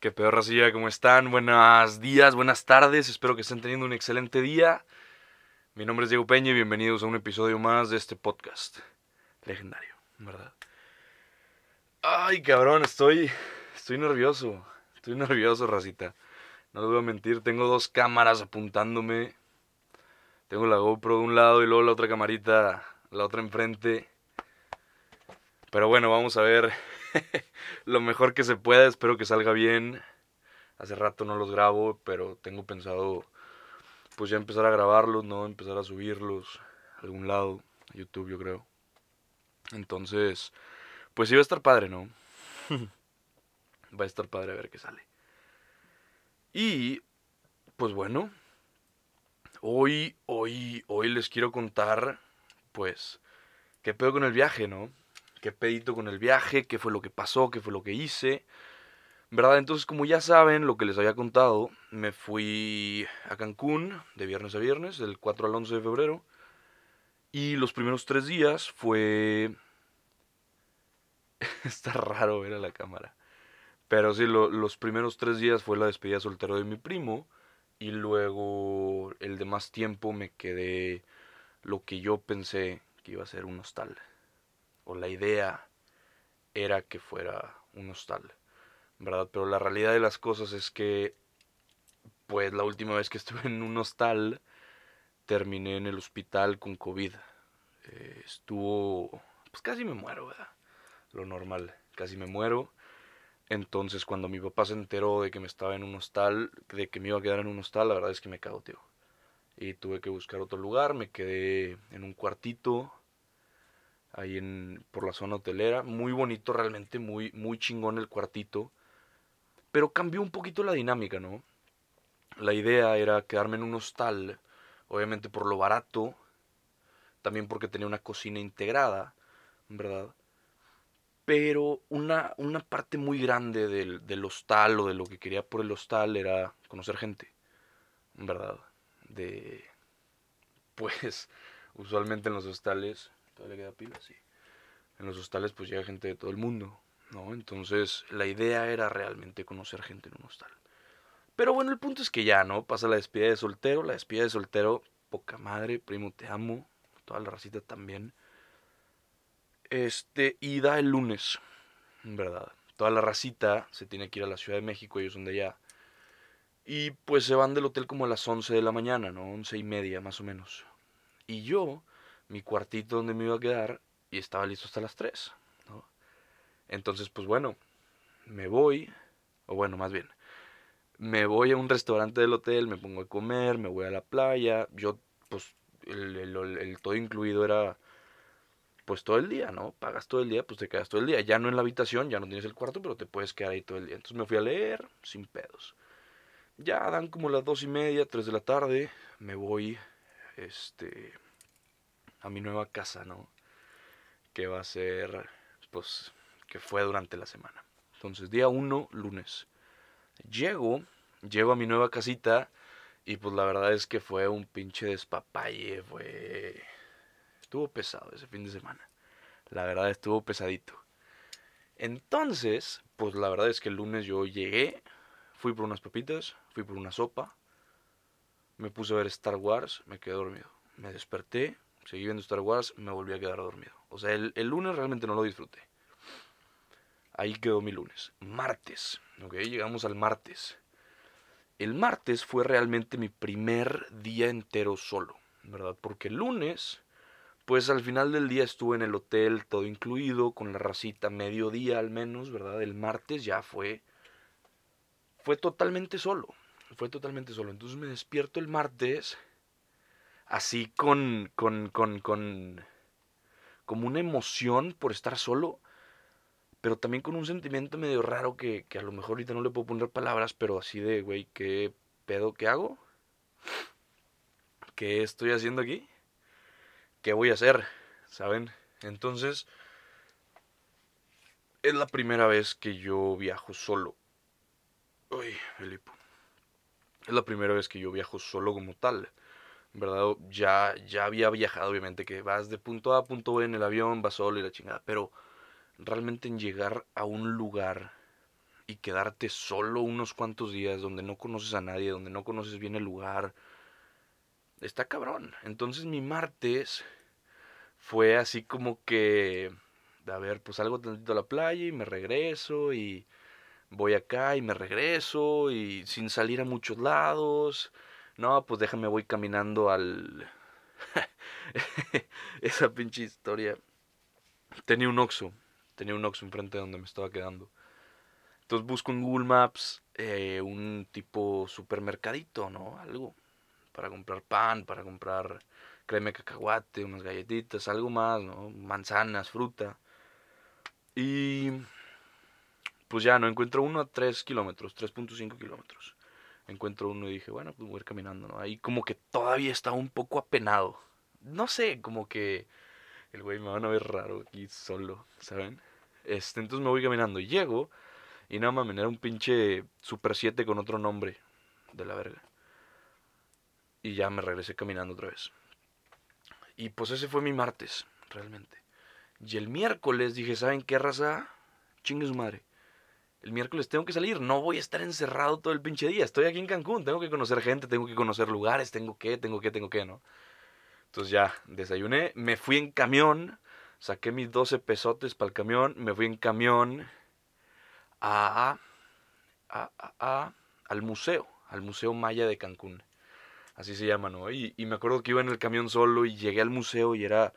¿Qué peor, Racilla? ¿Cómo están? Buenos días, buenas tardes. Espero que estén teniendo un excelente día. Mi nombre es Diego Peña y bienvenidos a un episodio más de este podcast. Legendario, ¿verdad? Ay, cabrón, estoy. Estoy nervioso. Estoy nervioso, racita. No les voy a mentir, tengo dos cámaras apuntándome. Tengo la GoPro de un lado y luego la otra camarita, la otra enfrente. Pero bueno, vamos a ver lo mejor que se pueda. Espero que salga bien. Hace rato no los grabo, pero tengo pensado pues ya empezar a grabarlos, ¿no? Empezar a subirlos a algún lado, a YouTube yo creo. Entonces, pues sí va a estar padre, ¿no? va a estar padre a ver qué sale. Y, pues bueno, hoy, hoy, hoy les quiero contar, pues, qué pedo con el viaje, ¿no? Qué pedito con el viaje, qué fue lo que pasó, qué fue lo que hice. ¿Verdad? Entonces, como ya saben, lo que les había contado, me fui a Cancún de viernes a viernes, del 4 al 11 de febrero. Y los primeros tres días fue... Está raro ver a la cámara. Pero sí, los primeros tres días fue la despedida soltero de mi primo. Y luego el de más tiempo me quedé lo que yo pensé que iba a ser un hostal. La idea era que fuera un hostal. ¿Verdad? Pero la realidad de las cosas es que, pues la última vez que estuve en un hostal, terminé en el hospital con COVID. Eh, estuvo, pues casi me muero, ¿verdad? Lo normal, casi me muero. Entonces, cuando mi papá se enteró de que me estaba en un hostal, de que me iba a quedar en un hostal, la verdad es que me cago, tío. Y tuve que buscar otro lugar, me quedé en un cuartito, ahí en, por la zona hotelera. Muy bonito realmente, muy, muy chingón el cuartito. Pero cambió un poquito la dinámica, ¿no? La idea era quedarme en un hostal, obviamente por lo barato, también porque tenía una cocina integrada, ¿verdad? Pero una, una parte muy grande del, del, hostal o de lo que quería por el hostal era conocer gente, ¿verdad? De. Pues, usualmente en los hostales. ¿Todavía queda pila? Sí. En los hostales, pues llega gente de todo el mundo, ¿no? Entonces, la idea era realmente conocer gente en un hostal. Pero bueno, el punto es que ya, ¿no? Pasa la despedida de soltero. La despedida de soltero, poca madre, primo, te amo. Toda la racita también. Este, y da el lunes, ¿verdad? Toda la racita se tiene que ir a la Ciudad de México, ellos son de allá. Y pues se van del hotel como a las 11 de la mañana, ¿no? Once y media más o menos. Y yo, mi cuartito donde me iba a quedar, y estaba listo hasta las 3, ¿no? Entonces, pues bueno, me voy, o bueno, más bien, me voy a un restaurante del hotel, me pongo a comer, me voy a la playa. Yo, pues, el, el, el todo incluido era pues todo el día, ¿no? Pagas todo el día, pues te quedas todo el día. Ya no en la habitación, ya no tienes el cuarto, pero te puedes quedar ahí todo el día. Entonces me fui a leer sin pedos. Ya dan como las dos y media, tres de la tarde. Me voy, este, a mi nueva casa, ¿no? Que va a ser, pues, que fue durante la semana. Entonces, día uno, lunes. Llego, llego a mi nueva casita y pues la verdad es que fue un pinche despapalle, fue estuvo pesado ese fin de semana. La verdad estuvo pesadito. Entonces, pues la verdad es que el lunes yo llegué, fui por unas papitas, fui por una sopa, me puse a ver Star Wars, me quedé dormido. Me desperté, seguí viendo Star Wars, me volví a quedar dormido. O sea, el, el lunes realmente no lo disfruté. Ahí quedó mi lunes. Martes, ok, llegamos al martes. El martes fue realmente mi primer día entero solo, ¿verdad? Porque el lunes pues al final del día estuve en el hotel, todo incluido, con la racita, mediodía al menos, ¿verdad? El martes ya fue. Fue totalmente solo. Fue totalmente solo. Entonces me despierto el martes. Así con. con. con. con. como una emoción por estar solo. Pero también con un sentimiento medio raro que, que a lo mejor ahorita no le puedo poner palabras, pero así de, güey, ¿qué pedo que hago? ¿Qué estoy haciendo aquí? ¿qué voy a hacer? ¿Saben? Entonces, es la primera vez que yo viajo solo. Uy, Felipe. Es la primera vez que yo viajo solo como tal. Ya, ya había viajado, obviamente, que vas de punto A a punto B en el avión, vas solo y la chingada. Pero realmente en llegar a un lugar y quedarte solo unos cuantos días donde no conoces a nadie, donde no conoces bien el lugar, está cabrón. Entonces mi martes fue así como que, a ver, pues salgo tantito a la playa y me regreso y voy acá y me regreso y sin salir a muchos lados. No, pues déjame, voy caminando al... Esa pinche historia. Tenía un Oxxo, tenía un Oxxo enfrente de donde me estaba quedando. Entonces busco en Google Maps eh, un tipo supermercadito, ¿no? Algo para comprar pan, para comprar crema cacahuate, unas galletitas, algo más, ¿no? Manzanas, fruta. Y pues ya no encuentro uno a 3 kilómetros, 3.5 kilómetros. Encuentro uno y dije, bueno, pues voy a ir caminando, ¿no? Ahí como que todavía estaba un poco apenado. No sé, como que el güey me van a ver raro aquí solo, ¿saben? Este, entonces me voy caminando llego y nada me era un pinche Super 7 con otro nombre de la verga. Y ya me regresé caminando otra vez. Y pues ese fue mi martes, realmente. Y el miércoles dije, ¿saben qué raza? Chingue su madre el miércoles tengo que salir, no voy a estar encerrado todo el pinche día, estoy aquí en Cancún, tengo que conocer gente, tengo que conocer lugares, tengo que, tengo que, tengo que, ¿no? Entonces ya, desayuné, me fui en camión, saqué mis 12 pesotes para el camión, me fui en camión a, a, a, al museo, al Museo Maya de Cancún, así se llama, ¿no? Y, y me acuerdo que iba en el camión solo y llegué al museo y era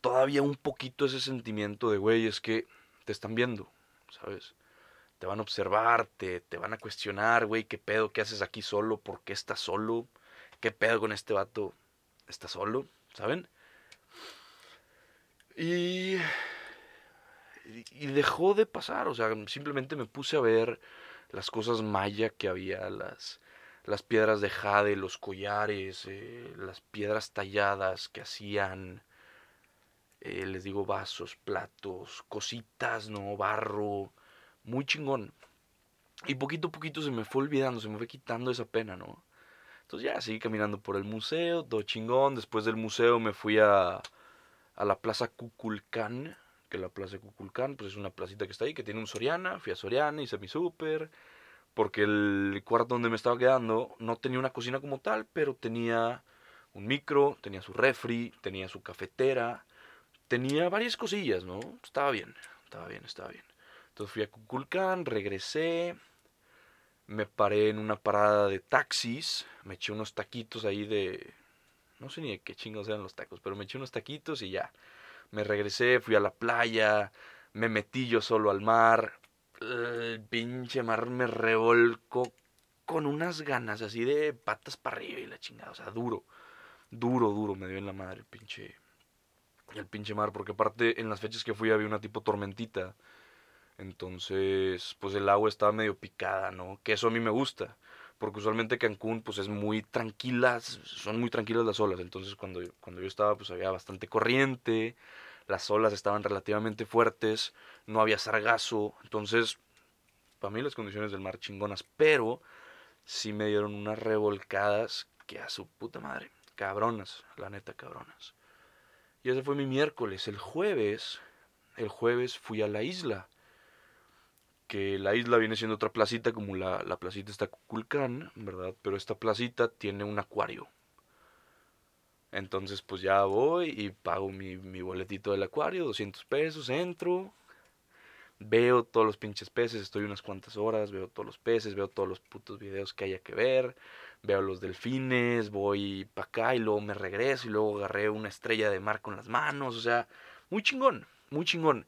todavía un poquito ese sentimiento de, güey, es que te están viendo, ¿sabes? Te van a observar, te, van a cuestionar, güey, qué pedo, qué haces aquí solo, por qué estás solo, qué pedo con este vato, está solo, ¿saben? Y, y dejó de pasar, o sea, simplemente me puse a ver las cosas maya que había, las, las piedras de jade, los collares, eh, las piedras talladas que hacían, eh, les digo, vasos, platos, cositas, ¿no? Barro, muy chingón. Y poquito a poquito se me fue olvidando, se me fue quitando esa pena, ¿no? Entonces ya seguí caminando por el museo, todo chingón. Después del museo me fui a, a la Plaza Cuculcán, que la Plaza Cuculcán pues es una placita que está ahí, que tiene un Soriana. Fui a Soriana, hice mi súper, porque el cuarto donde me estaba quedando no tenía una cocina como tal, pero tenía un micro, tenía su refri, tenía su cafetera, tenía varias cosillas, ¿no? Estaba bien, estaba bien, estaba bien. Entonces fui a Cuculcán, regresé, me paré en una parada de taxis, me eché unos taquitos ahí de... No sé ni de qué chingos eran los tacos, pero me eché unos taquitos y ya. Me regresé, fui a la playa, me metí yo solo al mar. El pinche mar me revolcó con unas ganas así de patas para arriba y la chingada. O sea, duro, duro, duro me dio en la madre el pinche, el pinche mar. Porque aparte en las fechas que fui había una tipo tormentita entonces, pues el agua estaba medio picada, ¿no? Que eso a mí me gusta. Porque usualmente Cancún, pues es muy tranquila, son muy tranquilas las olas. Entonces, cuando, cuando yo estaba, pues había bastante corriente, las olas estaban relativamente fuertes, no había sargazo. Entonces, para mí las condiciones del mar chingonas. Pero, sí me dieron unas revolcadas que a su puta madre. Cabronas, la neta, cabronas. Y ese fue mi miércoles. El jueves, el jueves fui a la isla que la isla viene siendo otra placita como la, la placita está Cuculcán, ¿verdad? Pero esta placita tiene un acuario. Entonces pues ya voy y pago mi, mi boletito del acuario, 200 pesos, entro, veo todos los pinches peces, estoy unas cuantas horas, veo todos los peces, veo todos los putos videos que haya que ver, veo los delfines, voy para acá y luego me regreso y luego agarré una estrella de mar con las manos, o sea, muy chingón, muy chingón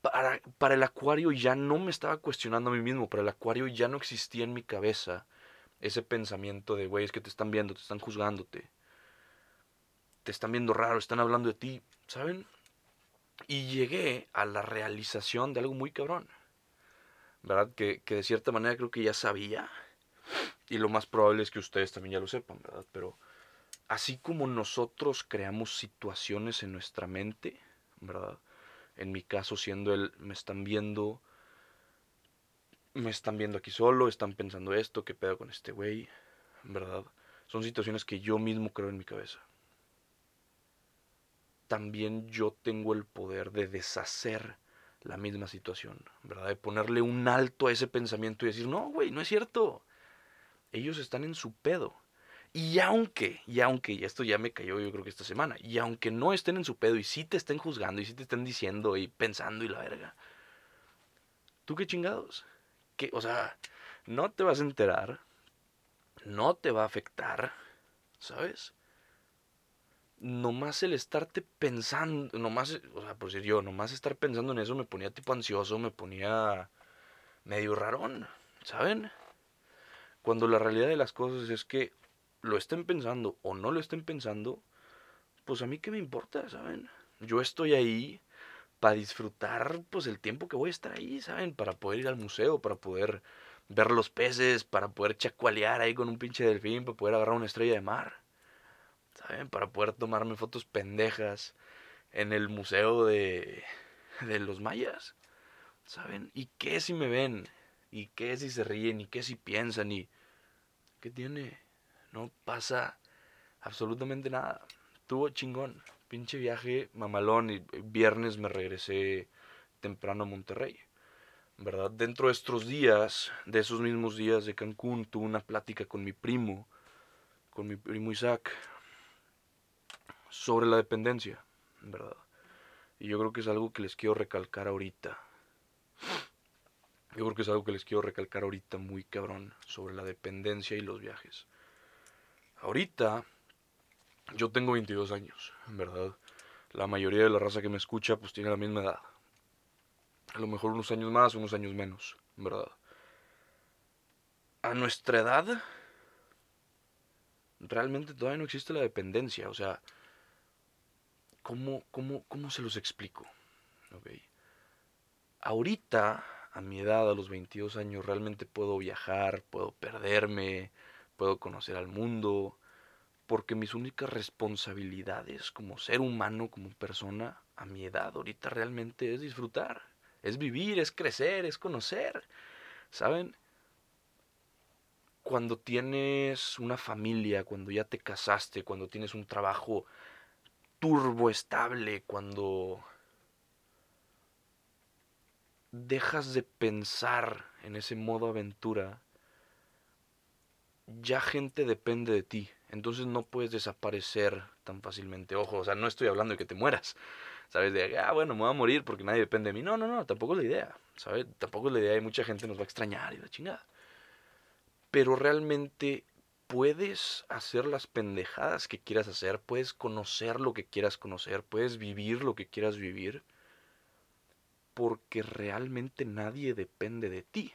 para, para el acuario ya no me estaba cuestionando a mí mismo, para el acuario ya no existía en mi cabeza ese pensamiento de, güey, es que te están viendo, te están juzgándote, te están viendo raro, están hablando de ti, ¿saben? Y llegué a la realización de algo muy cabrón, ¿verdad? Que, que de cierta manera creo que ya sabía, y lo más probable es que ustedes también ya lo sepan, ¿verdad? Pero así como nosotros creamos situaciones en nuestra mente, ¿verdad? En mi caso, siendo él, me están viendo, me están viendo aquí solo, están pensando esto, qué pedo con este güey, ¿verdad? Son situaciones que yo mismo creo en mi cabeza. También yo tengo el poder de deshacer la misma situación, ¿verdad? De ponerle un alto a ese pensamiento y decir, no, güey, no es cierto. Ellos están en su pedo. Y aunque, y aunque, y esto ya me cayó yo creo que esta semana, y aunque no estén en su pedo y sí te estén juzgando y sí te estén diciendo y pensando y la verga, ¿tú qué chingados? ¿Qué, o sea, no te vas a enterar, no te va a afectar, ¿sabes? Nomás el estarte pensando, nomás, o sea, por decir yo, nomás estar pensando en eso me ponía tipo ansioso, me ponía medio rarón, ¿saben? Cuando la realidad de las cosas es que lo estén pensando o no lo estén pensando, pues a mí qué me importa, ¿saben? Yo estoy ahí para disfrutar pues el tiempo que voy a estar ahí, ¿saben? Para poder ir al museo, para poder ver los peces, para poder chacualear ahí con un pinche delfín, para poder agarrar una estrella de mar, ¿saben? Para poder tomarme fotos pendejas en el museo de, de los mayas, ¿saben? ¿Y qué si me ven? ¿Y qué si se ríen? ¿Y qué si piensan? ¿Y qué tiene? No pasa absolutamente nada. Tuvo chingón. Pinche viaje mamalón y viernes me regresé temprano a Monterrey. ¿Verdad? Dentro de estos días, de esos mismos días de Cancún, tuve una plática con mi primo, con mi primo Isaac, sobre la dependencia, ¿verdad? Y yo creo que es algo que les quiero recalcar ahorita. Yo creo que es algo que les quiero recalcar ahorita muy cabrón sobre la dependencia y los viajes. Ahorita yo tengo 22 años, ¿verdad? La mayoría de la raza que me escucha pues tiene la misma edad. A lo mejor unos años más, unos años menos, ¿verdad? A nuestra edad realmente todavía no existe la dependencia, o sea, ¿cómo, cómo, cómo se los explico? Ahorita, a mi edad, a los 22 años, realmente puedo viajar, puedo perderme, puedo conocer al mundo, porque mis únicas responsabilidades como ser humano, como persona, a mi edad ahorita realmente es disfrutar, es vivir, es crecer, es conocer, ¿saben? Cuando tienes una familia, cuando ya te casaste, cuando tienes un trabajo turbo estable, cuando dejas de pensar en ese modo aventura, ya gente depende de ti. Entonces no puedes desaparecer tan fácilmente. Ojo, o sea, no estoy hablando de que te mueras. ¿Sabes? De, ah, bueno, me voy a morir porque nadie depende de mí. No, no, no, tampoco es la idea. ¿Sabes? Tampoco es la idea y mucha gente nos va a extrañar y la chingada. Pero realmente puedes hacer las pendejadas que quieras hacer, puedes conocer lo que quieras conocer, puedes vivir lo que quieras vivir, porque realmente nadie depende de ti.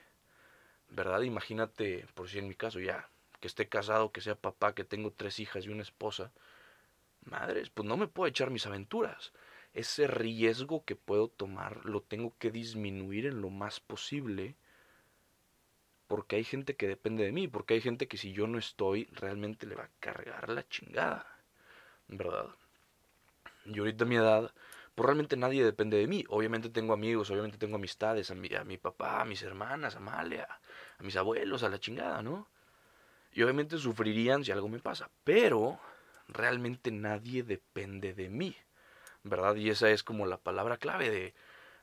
¿Verdad? Imagínate, por si en mi caso ya, que esté casado, que sea papá, que tengo tres hijas y una esposa, madres, pues no me puedo echar mis aventuras. Ese riesgo que puedo tomar lo tengo que disminuir en lo más posible porque hay gente que depende de mí, porque hay gente que si yo no estoy realmente le va a cargar la chingada, ¿verdad? Y ahorita a mi edad, pues realmente nadie depende de mí. Obviamente tengo amigos, obviamente tengo amistades, a mi, a mi papá, a mis hermanas, a Amalia, a mis abuelos, a la chingada, ¿no? Y obviamente sufrirían si algo me pasa. Pero realmente nadie depende de mí. ¿Verdad? Y esa es como la palabra clave de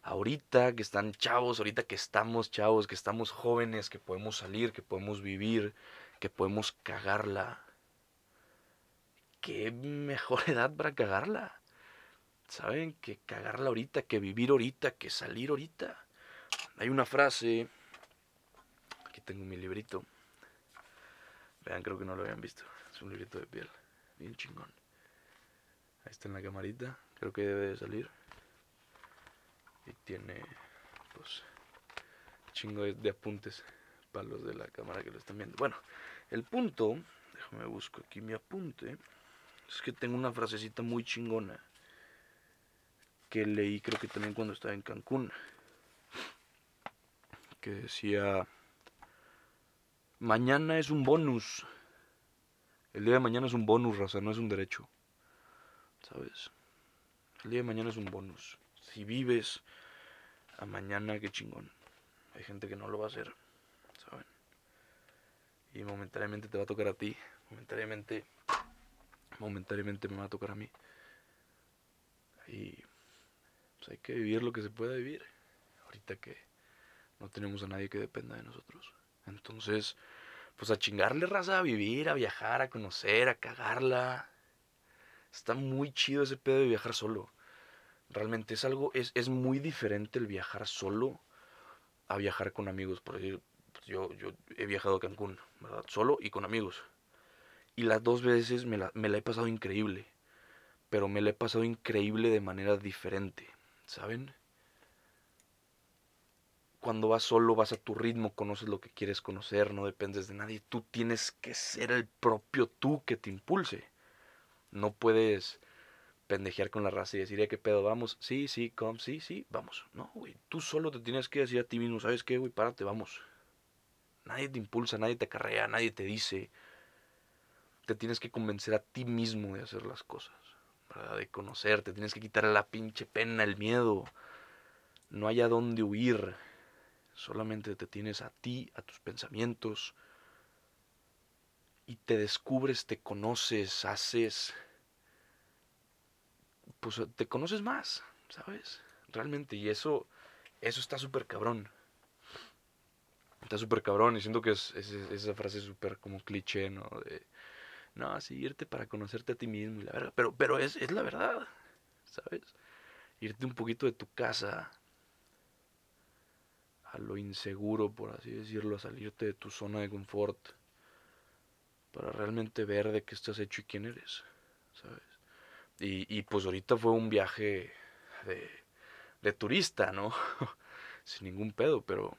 ahorita que están chavos, ahorita que estamos chavos, que estamos jóvenes, que podemos salir, que podemos vivir, que podemos cagarla. ¿Qué mejor edad para cagarla? ¿Saben? Que cagarla ahorita, que vivir ahorita, que salir ahorita. Hay una frase, aquí tengo mi librito, Vean, creo que no lo habían visto. Es un librito de piel. Bien chingón. Ahí está en la camarita. Creo que debe de salir. Y tiene, pues, chingo de, apuntes para los de la cámara que lo están viendo. Bueno, el punto, déjame busco aquí mi apunte. Es que tengo una frasecita muy chingona que leí creo que también cuando estaba en Cancún. Que decía Mañana es un bonus. El día de mañana es un bonus, raza, no es un derecho. ¿Sabes? El día de mañana es un bonus. Si vives a mañana, qué chingón. Hay gente que no lo va a hacer, ¿saben? Y momentáneamente te va a tocar a ti. Momentáneamente, momentáneamente me va a tocar a mí. Y pues hay que vivir lo que se pueda vivir. ahorita que no tenemos a nadie que dependa de nosotros. Entonces, pues a chingarle raza, a vivir, a viajar, a conocer, a cagarla. Está muy chido ese pedo de viajar solo. Realmente es algo, es, es muy diferente el viajar solo a viajar con amigos. Por decir, pues, yo, yo he viajado a Cancún, ¿verdad? Solo y con amigos. Y las dos veces me la, me la he pasado increíble. Pero me la he pasado increíble de manera diferente, ¿saben? Cuando vas solo, vas a tu ritmo, conoces lo que quieres conocer, no dependes de nadie. Tú tienes que ser el propio tú que te impulse. No puedes pendejear con la raza y decir, ¿qué pedo? Vamos, sí, sí, com, sí, sí, vamos. No, güey, tú solo te tienes que decir a ti mismo, ¿sabes qué, güey? Párate, vamos. Nadie te impulsa, nadie te acarrea, nadie te dice. Te tienes que convencer a ti mismo de hacer las cosas, ¿verdad? De conocerte, tienes que quitar la pinche pena, el miedo. No hay a dónde huir. Solamente te tienes a ti, a tus pensamientos. Y te descubres, te conoces, haces pues te conoces más, ¿sabes? Realmente, y eso, eso está súper cabrón. Está súper cabrón, y siento que es, esa frase súper como cliché, ¿no? De, no, así irte para conocerte a ti mismo y la verdad. Pero, pero es, es la verdad, ¿sabes? Irte un poquito de tu casa a lo inseguro, por así decirlo, a salirte de tu zona de confort para realmente ver de qué estás hecho y quién eres, ¿sabes? Y, pues ahorita fue un viaje de, turista, ¿no? Sin ningún pedo, pero,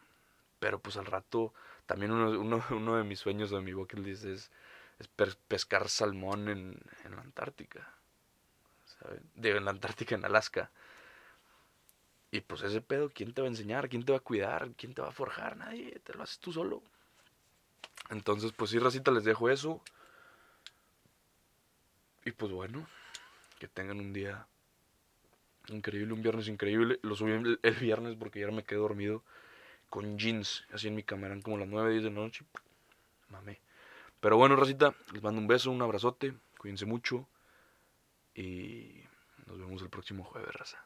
pero pues al rato también uno, uno, de mis sueños de mi bucket list es, es pescar salmón en, en la Antártica. ¿sabes? Digo, en la Antártica, en Alaska. Y pues ese pedo, ¿quién te va a enseñar? ¿Quién te va a cuidar? ¿Quién te va a forjar? Nadie, te lo haces tú solo. Entonces, pues sí, racita, les dejo eso. Y pues bueno, que tengan un día increíble, un viernes increíble. Lo subí el, viernes porque ya me quedé dormido con jeans, así en mi eran como las 9, 10 de la noche. Mamé. Pero bueno, racita, les mando un beso, un abrazote, cuídense mucho y nos vemos el próximo jueves, raza.